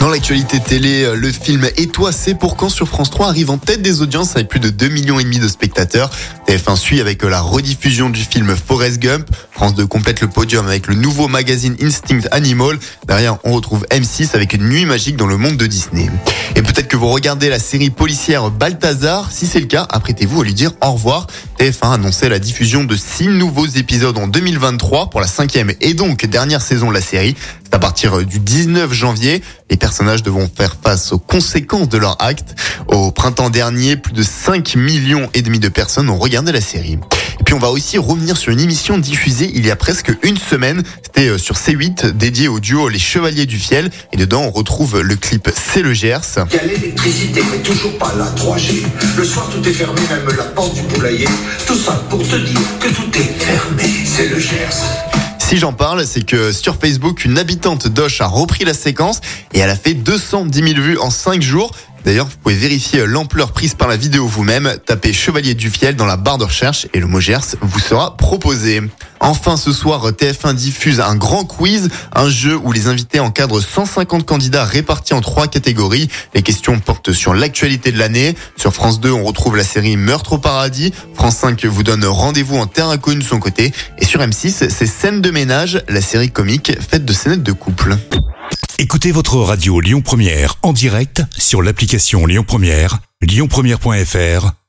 Dans l'actualité télé, le film Et toi, c'est pour quand sur France 3 arrive en tête des audiences avec plus de 2 millions et demi de spectateurs. TF1 suit avec la rediffusion du film Forrest Gump. France 2 complète le podium avec le nouveau magazine Instinct Animal. Derrière, on retrouve M6 avec une nuit magique dans le monde de Disney. Et peut-être que vous regardez la série policière Balthazar. Si c'est le cas, apprêtez-vous à lui dire au revoir. TF1 a annoncé la diffusion de 6 nouveaux épisodes en 2023 pour la cinquième et donc dernière saison de la série. C'est à partir du 19 janvier. Les personnages devront faire face aux conséquences de leur acte. Au printemps dernier, plus de 5 millions et demi de personnes ont regardé la série. Et puis on va aussi revenir sur une émission diffusée il y a presque une semaine. C'était euh, sur C8 dédié au duo Les Chevaliers du Fiel. Et dedans on retrouve le clip C'est le Gers. Il y a l'électricité, mais toujours pas la 3G. Le soir, tout est fermé, même la porte du poulailler. Tout ça pour te dire que tout est fermé. C'est le Gers. Si j'en parle, c'est que sur Facebook, une habitante d'Oche a repris la séquence et elle a fait 210 000 vues en 5 jours. D'ailleurs, vous pouvez vérifier l'ampleur prise par la vidéo vous-même. Tapez Chevalier du Fiel dans la barre de recherche et le mot Gers vous sera proposé. Enfin, ce soir, TF1 diffuse un grand quiz, un jeu où les invités encadrent 150 candidats répartis en trois catégories. Les questions portent sur l'actualité de l'année. Sur France 2, on retrouve la série Meurtre au paradis. France 5 vous donne rendez-vous en terre inconnue de son côté. Et sur M6, c'est Scène de ménage, la série comique faite de scénettes de couple. Écoutez votre radio Lyon Première en direct sur l'application Lyon Première, lyonpremière.fr